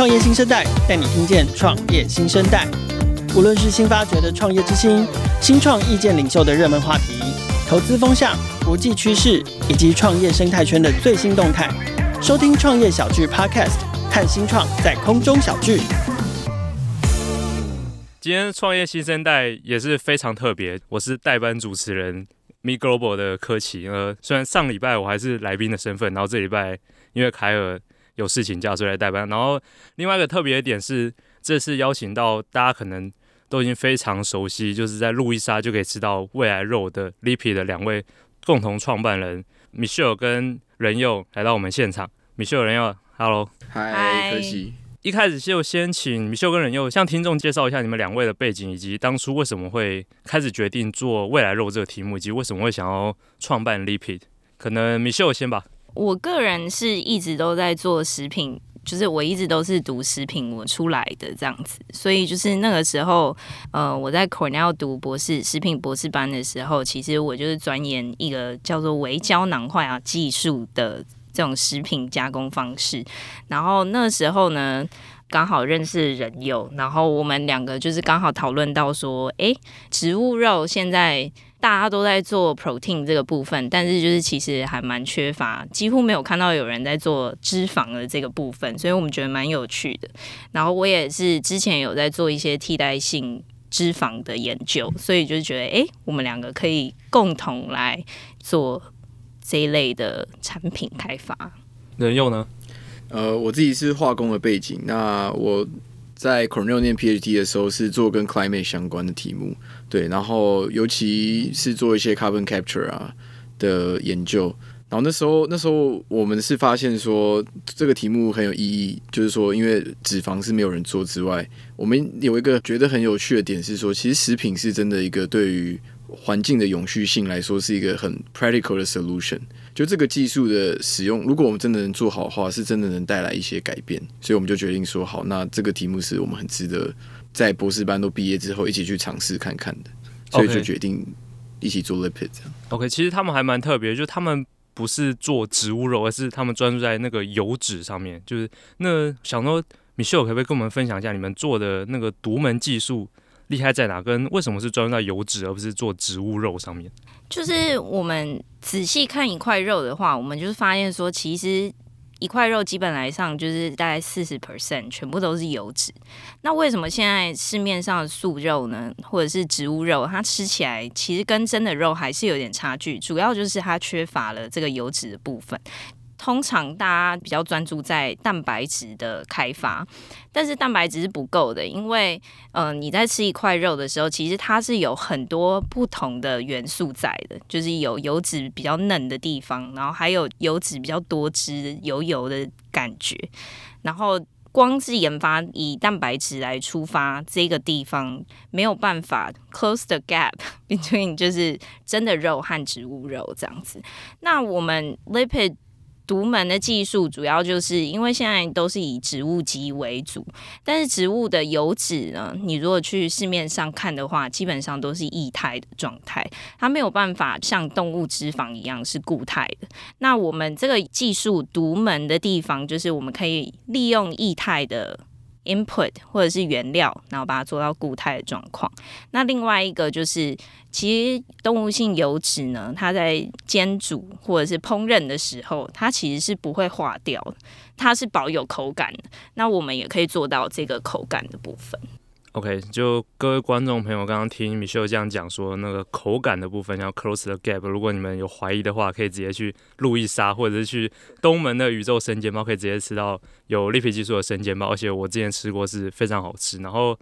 创业新生代带你听见创业新生代。无论是新发掘的创业之星、新创意见领袖的热门话题、投资风向、国际趋势以及创业生态圈的最新动态，收听创业小聚 Podcast，看新创在空中小聚。今天创业新生代也是非常特别，我是代班主持人 Me Global 的柯奇。呃，虽然上礼拜我还是来宾的身份，然后这礼拜因为凯尔有事情假，所以来代班。然后另外一个特别的点是，这次邀请到大家可能。都已经非常熟悉，就是在路易莎就可以吃到未来肉的 Lipit 的两位共同创办人 Michelle 跟仁佑来到我们现场。Michelle 仁佑，Hello，嗨，可惜。一开始就先请 Michelle 跟仁佑向听众介绍一下你们两位的背景，以及当初为什么会开始决定做未来肉这个题目，以及为什么会想要创办 Lipit。可能 Michelle 先吧。我个人是一直都在做食品。就是我一直都是读食品我出来的这样子，所以就是那个时候，呃，我在 Cornell 读博士食品博士班的时候，其实我就是钻研一个叫做微胶囊化技术的这种食品加工方式。然后那时候呢，刚好认识仁祐，然后我们两个就是刚好讨论到说，诶，植物肉现在。大家都在做 protein 这个部分，但是就是其实还蛮缺乏，几乎没有看到有人在做脂肪的这个部分，所以我们觉得蛮有趣的。然后我也是之前有在做一些替代性脂肪的研究，所以就觉得，哎，我们两个可以共同来做这一类的产品开发。能用呢？呃，我自己是化工的背景，那我。在 Cornell 念 PhD 的时候，是做跟 climate 相关的题目，对，然后尤其是做一些 carbon capture 啊的研究。然后那时候，那时候我们是发现说这个题目很有意义，就是说，因为脂肪是没有人做之外，我们有一个觉得很有趣的点是说，其实食品是真的一个对于环境的永续性来说是一个很 practical 的 solution。就这个技术的使用，如果我们真的能做好的话，是真的能带来一些改变。所以我们就决定说，好，那这个题目是我们很值得在博士班都毕业之后一起去尝试看看的。所以就决定一起做 lipid 这样。OK，其实他们还蛮特别，就是他们不是做植物肉，而是他们专注在那个油脂上面。就是那想说，Michelle 可不可以跟我们分享一下你们做的那个独门技术厉害在哪？跟为什么是专注在油脂而不是做植物肉上面？就是我们仔细看一块肉的话，我们就是发现说，其实一块肉基本来上就是大概四十 percent 全部都是油脂。那为什么现在市面上的素肉呢，或者是植物肉，它吃起来其实跟真的肉还是有点差距？主要就是它缺乏了这个油脂的部分。通常大家比较专注在蛋白质的开发，但是蛋白质是不够的，因为呃你在吃一块肉的时候，其实它是有很多不同的元素在的，就是有油脂比较嫩的地方，然后还有油脂比较多汁油油的感觉，然后光是研发以蛋白质来出发，这个地方没有办法 close the gap between 就是真的肉和植物肉这样子。那我们 lipid 独门的技术主要就是因为现在都是以植物基为主，但是植物的油脂呢，你如果去市面上看的话，基本上都是液态的状态，它没有办法像动物脂肪一样是固态的。那我们这个技术独门的地方，就是我们可以利用液态的。Input 或者是原料，然后把它做到固态的状况。那另外一个就是，其实动物性油脂呢，它在煎煮或者是烹饪的时候，它其实是不会化掉，它是保有口感的。那我们也可以做到这个口感的部分。OK，就各位观众朋友，刚刚听 Michelle 这样讲说，那个口感的部分要 close the gap。如果你们有怀疑的话，可以直接去路易莎，或者是去东门的宇宙生煎包，可以直接吃到有 Lipit 技术的生煎包。而且我之前吃过，是非常好吃。然后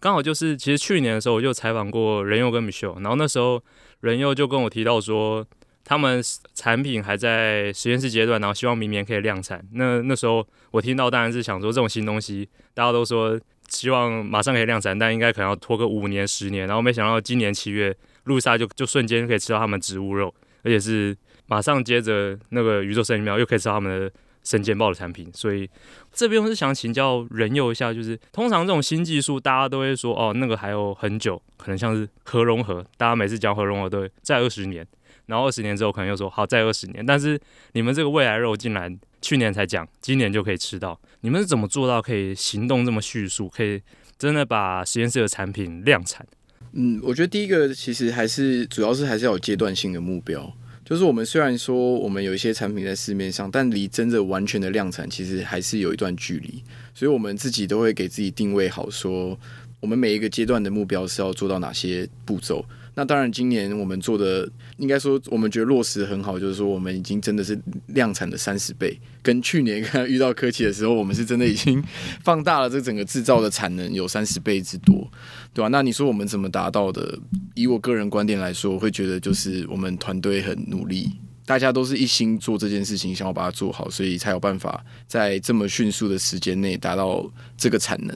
刚好就是，其实去年的时候我就采访过仁祐跟 Michelle，然后那时候仁祐就跟我提到说，他们产品还在实验室阶段，然后希望明年可以量产。那那时候我听到当然是想说，这种新东西大家都说。希望马上可以量产，但应该可能要拖个五年、十年。然后没想到今年七月，路易莎就就瞬间可以吃到他们植物肉，而且是马上接着那个宇宙生煎包又可以吃到他们的生煎包的产品。所以这边我是想请教仁祐一下，就是通常这种新技术，大家都会说哦，那个还有很久，可能像是核融合，大家每次讲核融合都会再二十年，然后二十年之后可能又说好再二十年。但是你们这个未来肉竟然去年才讲，今年就可以吃到。你们是怎么做到可以行动这么迅速，可以真的把实验室的产品量产？嗯，我觉得第一个其实还是主要是还是要有阶段性的目标。就是我们虽然说我们有一些产品在市面上，但离真的完全的量产其实还是有一段距离。所以我们自己都会给自己定位好，说我们每一个阶段的目标是要做到哪些步骤。那当然，今年我们做的应该说，我们觉得落实很好，就是说我们已经真的是量产的三十倍，跟去年 遇到科技的时候，我们是真的已经放大了这整个制造的产能有三十倍之多，对吧？那你说我们怎么达到的？以我个人观点来说，我会觉得就是我们团队很努力，大家都是一心做这件事情，想要把它做好，所以才有办法在这么迅速的时间内达到这个产能。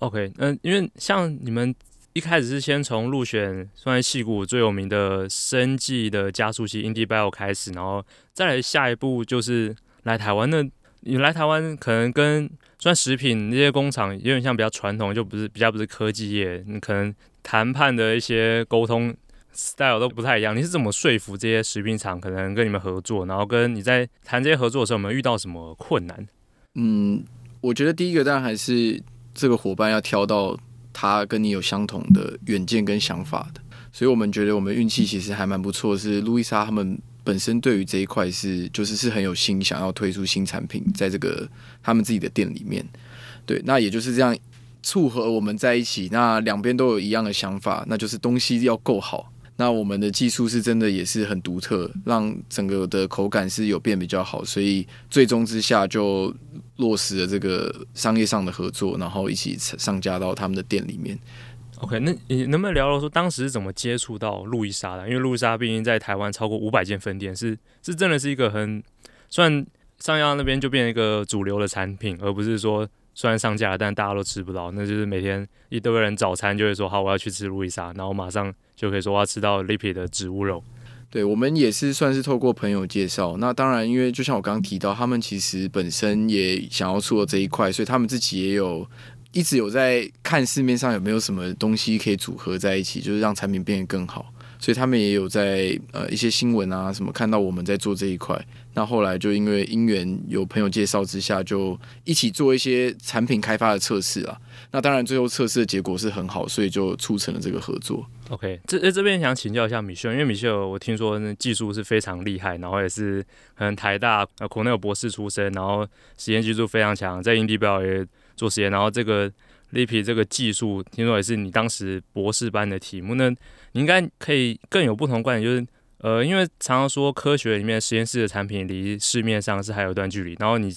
OK，嗯，因为像你们。一开始是先从入选算是矽谷最有名的生技的加速器 IndieBio 开始，然后再来下一步就是来台湾。那你来台湾可能跟算食品那些工厂有点像比较传统，就不是比较不是科技业，你可能谈判的一些沟通 style 都不太一样。你是怎么说服这些食品厂可能跟你们合作？然后跟你在谈这些合作的时候，有没有遇到什么困难？嗯，我觉得第一个当然还是这个伙伴要挑到。他跟你有相同的远见跟想法的，所以我们觉得我们运气其实还蛮不错。是路易莎他们本身对于这一块是就是是很有心，想要推出新产品，在这个他们自己的店里面。对，那也就是这样促合我们在一起。那两边都有一样的想法，那就是东西要够好。那我们的技术是真的也是很独特，让整个的口感是有变比较好，所以最终之下就落实了这个商业上的合作，然后一起上架到他们的店里面。OK，那你能不能聊聊说当时是怎么接触到路易莎的？因为路易莎毕竟在台湾超过五百间分店，是是真的是一个很算上架那边就变成一个主流的产品，而不是说虽然上架了，但大家都吃不到。那就是每天一堆人早餐就会说好，我要去吃路易莎，然后马上。就可以说我要吃到 Lipi 的植物肉。对，我们也是算是透过朋友介绍。那当然，因为就像我刚刚提到，他们其实本身也想要做这一块，所以他们自己也有一直有在看市面上有没有什么东西可以组合在一起，就是让产品变得更好。所以他们也有在呃一些新闻啊什么看到我们在做这一块，那后来就因为因缘有朋友介绍之下，就一起做一些产品开发的测试啊。那当然最后测试的结果是很好，所以就促成了这个合作。OK，这这边想请教一下米秀，因为米秀我听说那技术是非常厉害，然后也是可能台大呃可能有博士出身，然后实验技术非常强，在 IndieBio 也做实验，然后这个 Lipi 这个技术听说也是你当时博士班的题目呢。应该可以更有不同观点，就是呃，因为常常说科学里面实验室的产品离市面上是还有一段距离，然后你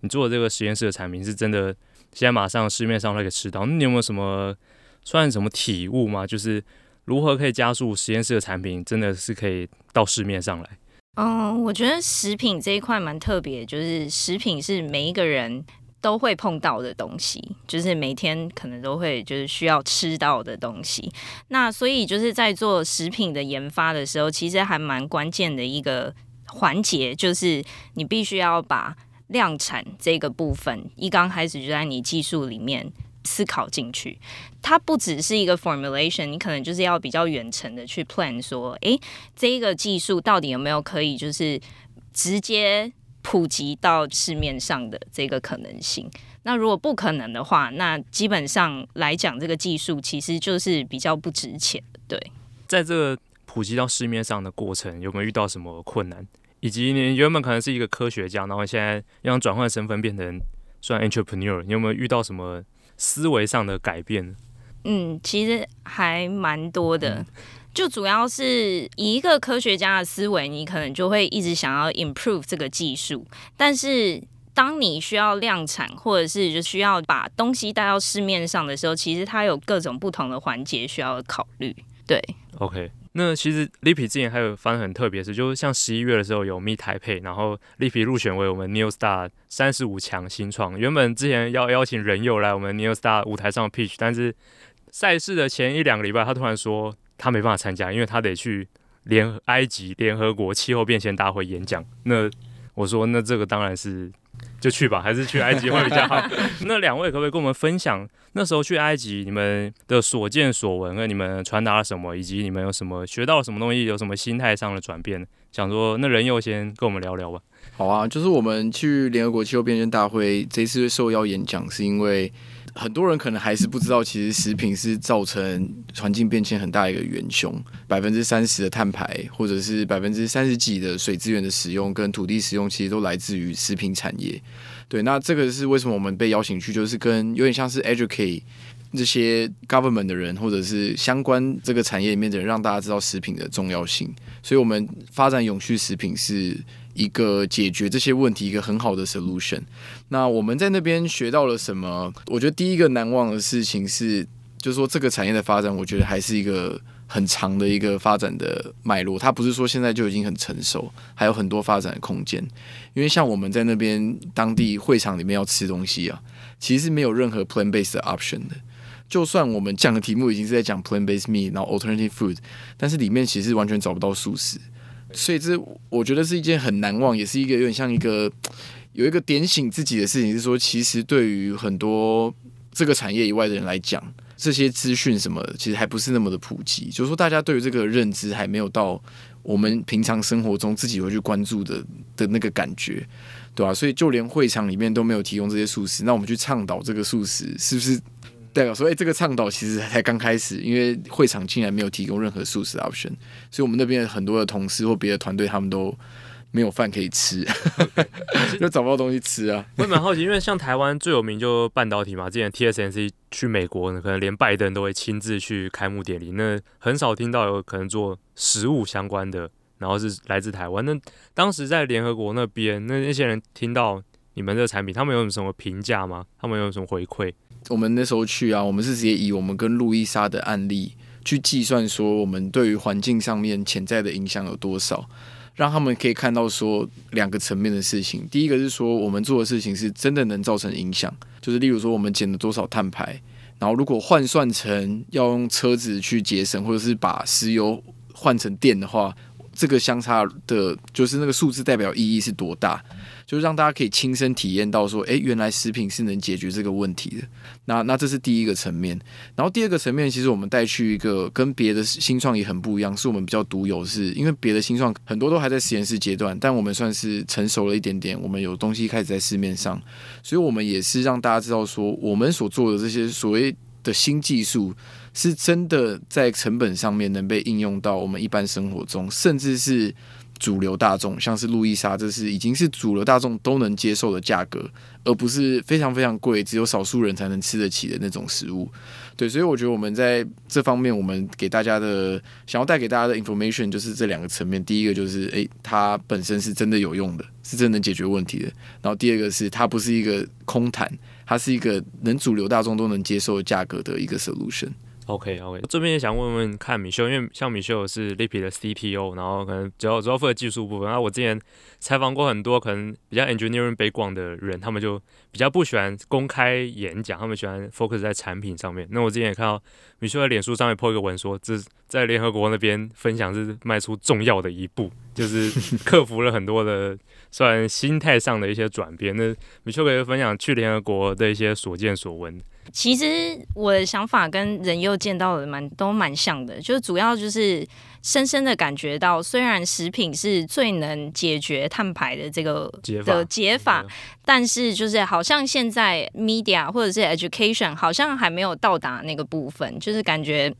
你做的这个实验室的产品是真的现在马上市面上都可以吃到，那你有没有什么算什么体悟吗？就是如何可以加速实验室的产品真的是可以到市面上来？嗯，我觉得食品这一块蛮特别，就是食品是每一个人。都会碰到的东西，就是每天可能都会就是需要吃到的东西。那所以就是在做食品的研发的时候，其实还蛮关键的一个环节，就是你必须要把量产这个部分一刚开始就在你技术里面思考进去。它不只是一个 formulation，你可能就是要比较远程的去 plan 说，诶，这一个技术到底有没有可以就是直接。普及到市面上的这个可能性，那如果不可能的话，那基本上来讲，这个技术其实就是比较不值钱的。对，在这个普及到市面上的过程，有没有遇到什么困难？以及你原本可能是一个科学家，然后现在要转换身份变成算 entrepreneur，你有没有遇到什么思维上的改变？嗯，其实还蛮多的。嗯 就主要是以一个科学家的思维，你可能就会一直想要 improve 这个技术。但是当你需要量产，或者是就需要把东西带到市面上的时候，其实它有各种不同的环节需要考虑。对，OK。那其实 Lipi 之前还有发生很特别的事，就是像十一月的时候有 Meet Taipei，然后 Lipi 入选为我们 New Star 三十五强新创。原本之前要邀请人佑来我们 New Star 舞台上 pitch，但是赛事的前一两个礼拜，他突然说。他没办法参加，因为他得去联埃及联合国气候变迁大会演讲。那我说，那这个当然是就去吧，还是去埃及会比较好。那两位可不可以跟我们分享那时候去埃及你们的所见所闻，和你们传达了什么，以及你们有什么学到了什么东西，有什么心态上的转变？想说，那人佑先跟我们聊聊吧。好啊，就是我们去联合国气候变迁大会这次受邀演讲，是因为很多人可能还是不知道，其实食品是造成环境变迁很大一个元凶，百分之三十的碳排，或者是百分之三十几的水资源的使用跟土地使用，其实都来自于食品产业。对，那这个是为什么我们被邀请去，就是跟有点像是 educate 这些 government 的人，或者是相关这个产业里面的人，让大家知道食品的重要性。所以，我们发展永续食品是一个解决这些问题一个很好的 solution。那我们在那边学到了什么？我觉得第一个难忘的事情是，就是说这个产业的发展，我觉得还是一个很长的一个发展的脉络。它不是说现在就已经很成熟，还有很多发展的空间。因为像我们在那边当地会场里面要吃东西啊，其实没有任何 plan based option 的。就算我们讲的题目已经是在讲 plant-based meat，然后 alternative food，但是里面其实完全找不到素食。所以这我觉得是一件很难忘，也是一个有点像一个有一个点醒自己的事情，是说其实对于很多这个产业以外的人来讲，这些资讯什么其实还不是那么的普及，就是说大家对于这个认知还没有到我们平常生活中自己会去关注的的那个感觉，对吧？所以就连会场里面都没有提供这些素食，那我们去倡导这个素食，是不是？代表说，哎，这个倡导其实才刚开始，因为会场竟然没有提供任何素食 option，所以我们那边很多的同事或别的团队，他们都没有饭可以吃. 就找不到东西吃啊。我也蛮好奇，因为像台湾最有名就半导体嘛，之前 TSMC 去美国呢，可能连拜登都会亲自去开幕典礼，那很少听到有可能做食物相关的，然后是来自台湾。那当时在联合国那边，那那些人听到你们这个产品，他们有什么评价吗？他们有什么回馈？我们那时候去啊，我们是直接以我们跟路易莎的案例去计算，说我们对于环境上面潜在的影响有多少，让他们可以看到说两个层面的事情。第一个是说我们做的事情是真的能造成影响，就是例如说我们减了多少碳排，然后如果换算成要用车子去节省，或者是把石油换成电的话，这个相差的，就是那个数字代表意义是多大。就是让大家可以亲身体验到说，诶，原来食品是能解决这个问题的。那那这是第一个层面。然后第二个层面，其实我们带去一个跟别的新创也很不一样，是我们比较独有，是因为别的新创很多都还在实验室阶段，但我们算是成熟了一点点，我们有东西开始在市面上，所以我们也是让大家知道说，我们所做的这些所谓的新技术，是真的在成本上面能被应用到我们一般生活中，甚至是。主流大众，像是路易莎，这是已经是主流大众都能接受的价格，而不是非常非常贵，只有少数人才能吃得起的那种食物。对，所以我觉得我们在这方面，我们给大家的想要带给大家的 information 就是这两个层面。第一个就是，诶，它本身是真的有用的，是真的能解决问题的。然后第二个是，它不是一个空谈，它是一个能主流大众都能接受的价格的一个 solution。OK OK，这边也想问问看米秀，因为像米秀是 lipi 的 CTO，然后可能主要主要负责技术部分。然后我之前采访过很多可能比较 engineering 北广的人，他们就比较不喜欢公开演讲，他们喜欢 focus 在产品上面。那我之前也看到米秀在脸书上面 po 一个文说，这在联合国那边分享是迈出重要的一步，就是克服了很多的 算心态上的一些转变。那米秋可以分享去联合国的一些所见所闻。其实我的想法跟仁佑见到的蛮都蛮像的，就主要就是深深的感觉到，虽然食品是最能解决碳排的这个解的解法，但是就是好像现在 media 或者是 education 好像还没有到达那个部分，就是感觉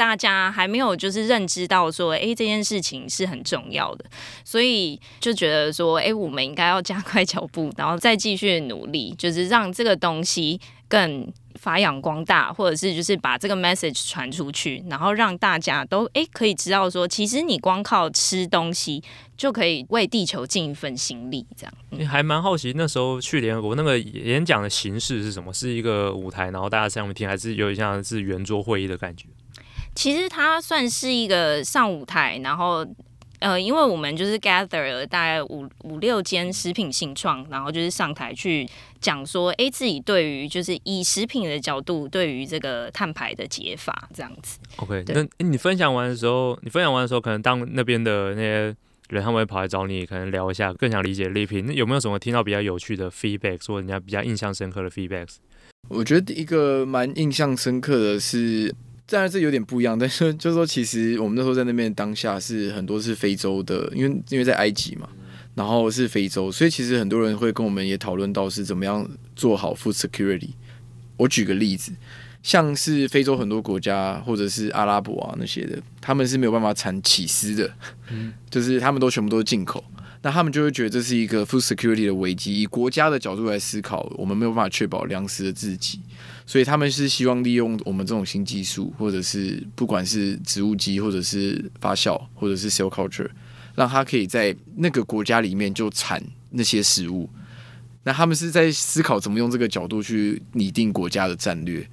大家还没有就是认知到说，哎，这件事情是很重要的，所以就觉得说，哎，我们应该要加快脚步，然后再继续努力，就是让这个东西更。发扬光大，或者是就是把这个 message 传出去，然后让大家都诶可以知道说，其实你光靠吃东西就可以为地球尽一份心力，这样。你、还蛮好奇那时候去联合国那个演讲的形式是什么？是一个舞台，然后大家在上面听，还是有点像是圆桌会议的感觉？其实它算是一个上舞台，然后。呃，因为我们就是 gather 了大概五五六间食品新创，然后就是上台去讲说，哎，自己对于就是以食品的角度，对于这个碳排的解法这样子。OK，那你分享完的时候，你分享完的时候，可能当那边的那些人，他们会跑来找你，可能聊一下，更想理解礼品。那有没有什么听到比较有趣的 feedback，或者人家比较印象深刻的 feedback？我觉得一个蛮印象深刻的是，当然这有点不一样，但是 就是说，其实我们那时候在那边当下是很多是非洲的，因为因为在埃及嘛，然后是非洲，所以其实很多人会跟我们也讨论到是怎么样做好 food security。我举个例子。像是非洲很多国家，或者是阿拉伯啊那些的，他们是没有办法产起司的，嗯，就是他们都全部都是进口，那他们就会觉得这是一个 food security 的危机。以国家的角度来思考，我们没有办法确保粮食的自给，所以他们是希望利用我们这种新技术，或者是不管是植物基，或者是发酵，或者是 cell culture，让它可以在那个国家里面就产那些食物。那他们是在思考怎么用这个角度去拟定国家的战略。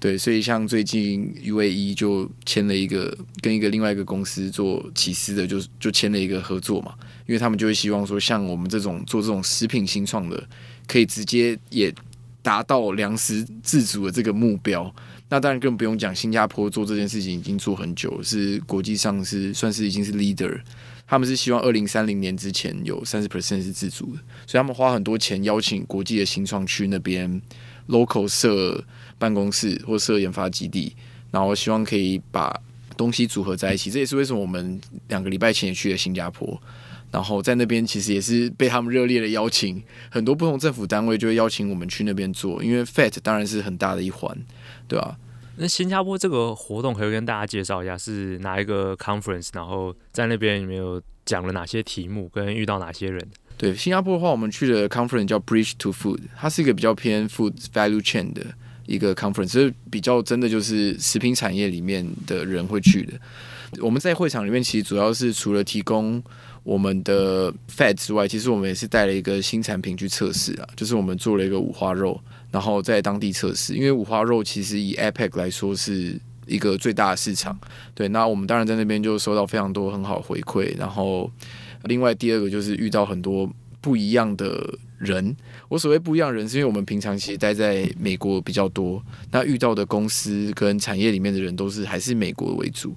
对，所以像最近 UAE 就签了一个跟一个另外一个公司做起司的，就就签了一个合作嘛，因为他们就会希望说，像我们这种做这种食品新创的，可以直接也达到粮食自主的这个目标。那当然更不用讲，新加坡做这件事情已经做很久，是国际上是算是已经是 leader。他们是希望二零三零年之前有三十 percent 是自主的，所以他们花很多钱邀请国际的新创去那边 local 设。办公室或设研发基地，然后希望可以把东西组合在一起。这也是为什么我们两个礼拜前也去了新加坡，然后在那边其实也是被他们热烈的邀请，很多不同政府单位就会邀请我们去那边做，因为 FAT 当然是很大的一环，对吧？那新加坡这个活动可以跟大家介绍一下是哪一个 conference，然后在那边有没有讲了哪些题目，跟遇到哪些人？对，新加坡的话，我们去的 conference 叫 Bridge to Food，它是一个比较偏 food value chain 的。一个 conference 就是比较真的就是食品产业里面的人会去的。我们在会场里面其实主要是除了提供我们的 fat 之外，其实我们也是带了一个新产品去测试啊，就是我们做了一个五花肉，然后在当地测试。因为五花肉其实以 APEC 来说是一个最大的市场，对。那我们当然在那边就收到非常多很好的回馈。然后另外第二个就是遇到很多不一样的人。我所谓不一样人，是因为我们平常其实待在美国比较多，那遇到的公司跟产业里面的人都是还是美国为主。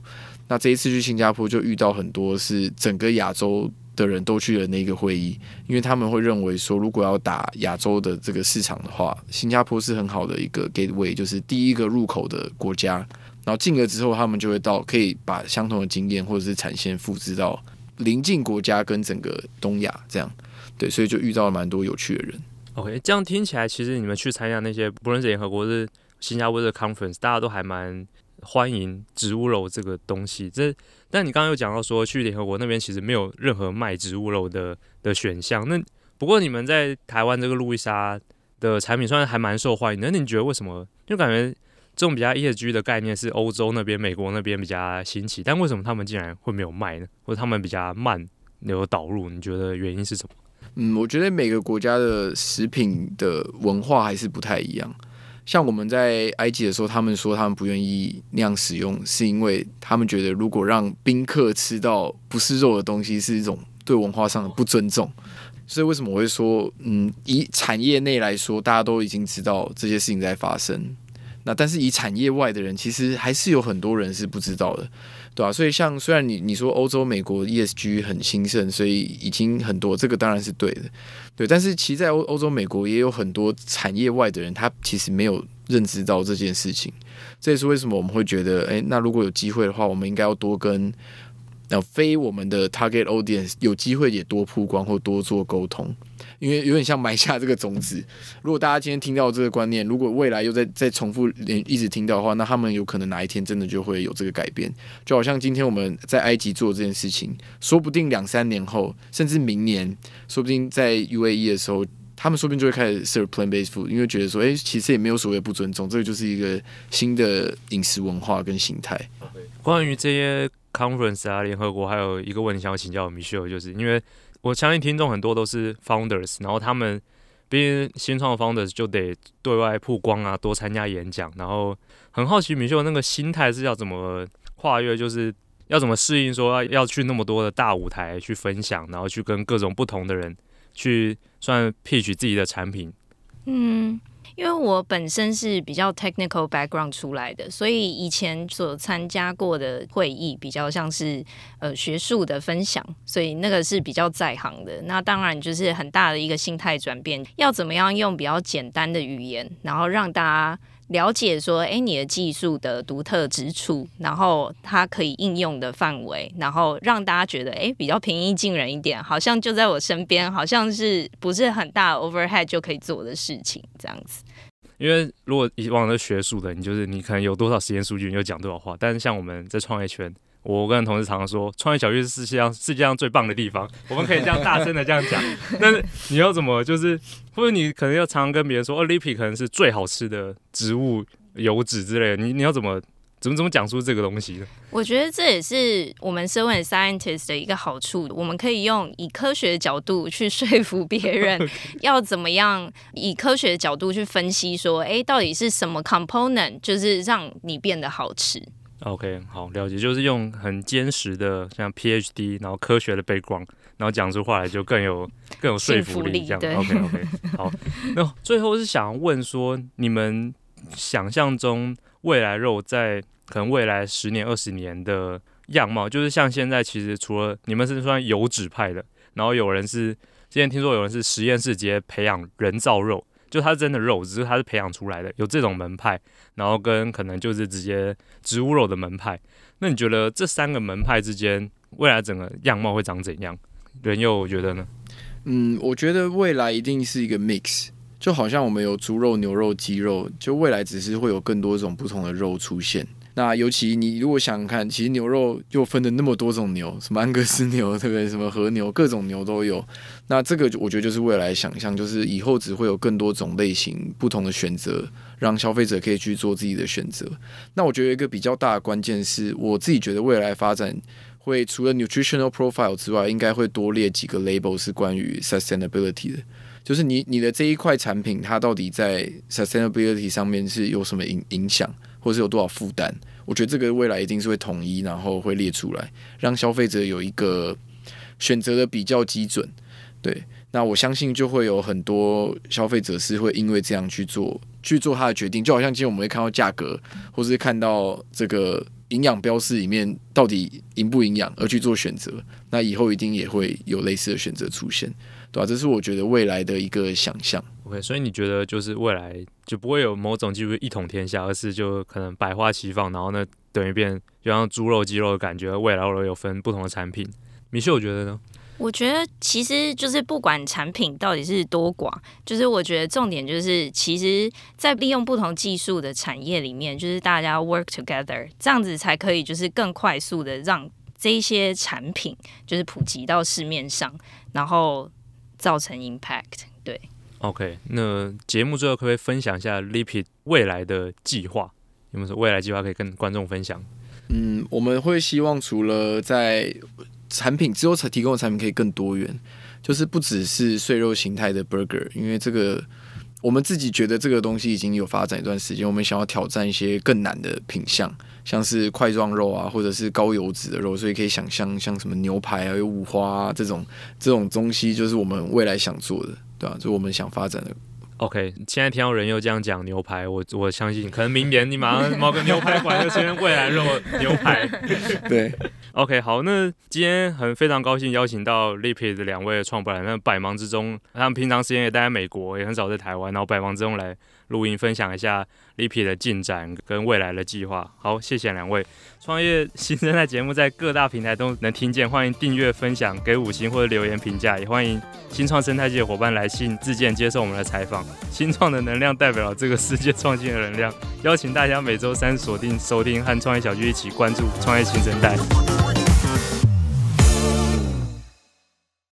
那这一次去新加坡就遇到很多是整个亚洲的人都去了那个会议，因为他们会认为说，如果要打亚洲的这个市场的话，新加坡是很好的一个 gateway，就是第一个入口的国家。然后进了之后，他们就会到可以把相同的经验或者是产线复制到邻近国家跟整个东亚这样。对，所以就遇到了蛮多有趣的人。OK，这样听起来，其实你们去参加那些不论是联合国是新加坡的 conference，大家都还蛮欢迎植物肉这个东西。这，但你刚刚有讲到说去联合国那边其实没有任何卖植物肉的的选项。那不过你们在台湾这个路易莎的产品算是还蛮受欢迎的。那你觉得为什么？就感觉这种比较 ESG 的概念是欧洲那边、美国那边比较新奇，但为什么他们竟然会没有卖呢？或者他们比较慢有导入？你觉得原因是什么？嗯，我觉得每个国家的食品的文化还是不太一样。像我们在埃及的时候，他们说他们不愿意那样使用，是因为他们觉得如果让宾客吃到不是肉的东西，是一种对文化上的不尊重。所以为什么我会说，嗯，以产业内来说，大家都已经知道这些事情在发生。那但是以产业外的人，其实还是有很多人是不知道的。对啊，所以像虽然你你说欧洲、美国 ESG 很兴盛，所以已经很多，这个当然是对的，对。但是其实在欧欧洲、美国也有很多产业外的人，他其实没有认知到这件事情。这也是为什么我们会觉得，哎，那如果有机会的话，我们应该要多跟那非我们的 target audience 有机会也多曝光或多做沟通。因为有点像埋下这个种子。如果大家今天听到这个观念，如果未来又再再重复连一直听到的话，那他们有可能哪一天真的就会有这个改变。就好像今天我们在埃及做这件事情，说不定两三年后，甚至明年，说不定在 UAE 的时候，他们说不定就会开始 serve plant-based food，因为觉得说，哎，其实也没有所谓不尊重，这个就是一个新的饮食文化跟形态。关于这些 conference 啊，联合国还有一个问题想要请教 Michelle，就是因为。我相信听众很多都是 founders，然后他们毕竟新创 founders 就得对外曝光啊，多参加演讲，然后很好奇米秀那个心态是要怎么跨越，就是要怎么适应说要要去那么多的大舞台去分享，然后去跟各种不同的人去算 pitch 自己的产品。嗯，因为我本身是比较 technical background 出来的，所以以前所参加过的会议比较像是呃学术的分享，所以那个是比较在行的。那当然就是很大的一个心态转变，要怎么样用比较简单的语言，然后让大家。了解说，哎，你的技术的独特之处，然后它可以应用的范围，然后让大家觉得，哎，比较平易近人一点，好像就在我身边，好像是不是很大 overhead 就可以做的事情，这样子。因为如果以往的学术的，你就是你可能有多少实验数据，你就讲多少话，但是像我们在创业圈。我跟同事常常说，创业小聚是世界上世界上最棒的地方。我们可以这样大声的这样讲，但是你要怎么就是，或者你可能要常常跟别人说，哦，Lipi 可能是最好吃的植物油脂之类的。你你要怎么怎么怎么讲出这个东西呢？我觉得这也是我们身为 scientist 的一个好处，我们可以用以科学的角度去说服别人，要怎么样以科学的角度去分析说，哎，到底是什么 component 就是让你变得好吃。OK，好，了解，就是用很坚实的像 PhD，然后科学的 background，然后讲出话来就更有 更有说服力，这样。OK OK，好，那最后是想问说，你们想象中未来肉在可能未来十年、二十年的样貌，就是像现在，其实除了你们是算油脂派的，然后有人是之前听说有人是实验室直接培养人造肉。就它真的肉，只是它是培养出来的，有这种门派，然后跟可能就是直接植物肉的门派。那你觉得这三个门派之间未来整个样貌会长怎样？人又觉得呢？嗯，我觉得未来一定是一个 mix，就好像我们有猪肉、牛肉、鸡肉，就未来只是会有更多种不同的肉出现。那尤其你如果想看，其实牛肉又分了那么多种牛，什么安格斯牛，对不对？什么和牛，各种牛都有。那这个我觉得就是未来想象，就是以后只会有更多种类型不同的选择，让消费者可以去做自己的选择。那我觉得一个比较大的关键是我自己觉得未来发展会除了 nutritional profile 之外，应该会多列几个 label 是关于 sustainability 的，就是你你的这一块产品它到底在 sustainability 上面是有什么影影响。或是有多少负担？我觉得这个未来一定是会统一，然后会列出来，让消费者有一个选择的比较基准。对，那我相信就会有很多消费者是会因为这样去做去做他的决定。就好像今天我们会看到价格，或是看到这个营养标示里面到底营不营养而去做选择。那以后一定也会有类似的选择出现，对吧？这是我觉得未来的一个想象。OK，所以你觉得就是未来就不会有某种技术一统天下，而是就可能百花齐放，然后呢，等于变就像猪肉、鸡肉的感觉，未来会有分不同的产品。米秀，我觉得呢？我觉得其实就是不管产品到底是多广，就是我觉得重点就是，其实，在利用不同技术的产业里面，就是大家 work together，这样子才可以就是更快速的让这些产品就是普及到市面上，然后造成 impact。对。OK，那节目最后可不可以分享一下 Lipid 未来的计划？有没有什么未来计划可以跟观众分享？嗯，我们会希望除了在产品之后才提供的产品可以更多元，就是不只是碎肉形态的 burger，因为这个我们自己觉得这个东西已经有发展一段时间，我们想要挑战一些更难的品项，像是块状肉啊，或者是高油脂的肉，所以可以想象像什么牛排啊、有五花啊这种这种东西，就是我们未来想做的。对啊，就我们想发展的。OK，现在听到人又这样讲牛排，我我相信可能明年你马上冒个牛排馆就出现未来肉牛排。对，OK，好，那今天很非常高兴邀请到 Lipid 的两位创办人，那百忙之中，他们平常时间也待在美国，也很少在台湾，然后百忙之中来。录音分享一下 Lipid 的进展跟未来的计划。好，谢谢两位。创业新生代节目在各大平台都能听见，欢迎订阅、分享、给五星或者留言评价，也欢迎新创生态界的伙伴来信自荐接受我们的采访。新创的能量代表了这个世界创新的能量，邀请大家每周三锁定收听和创业小聚一起关注创业新生代。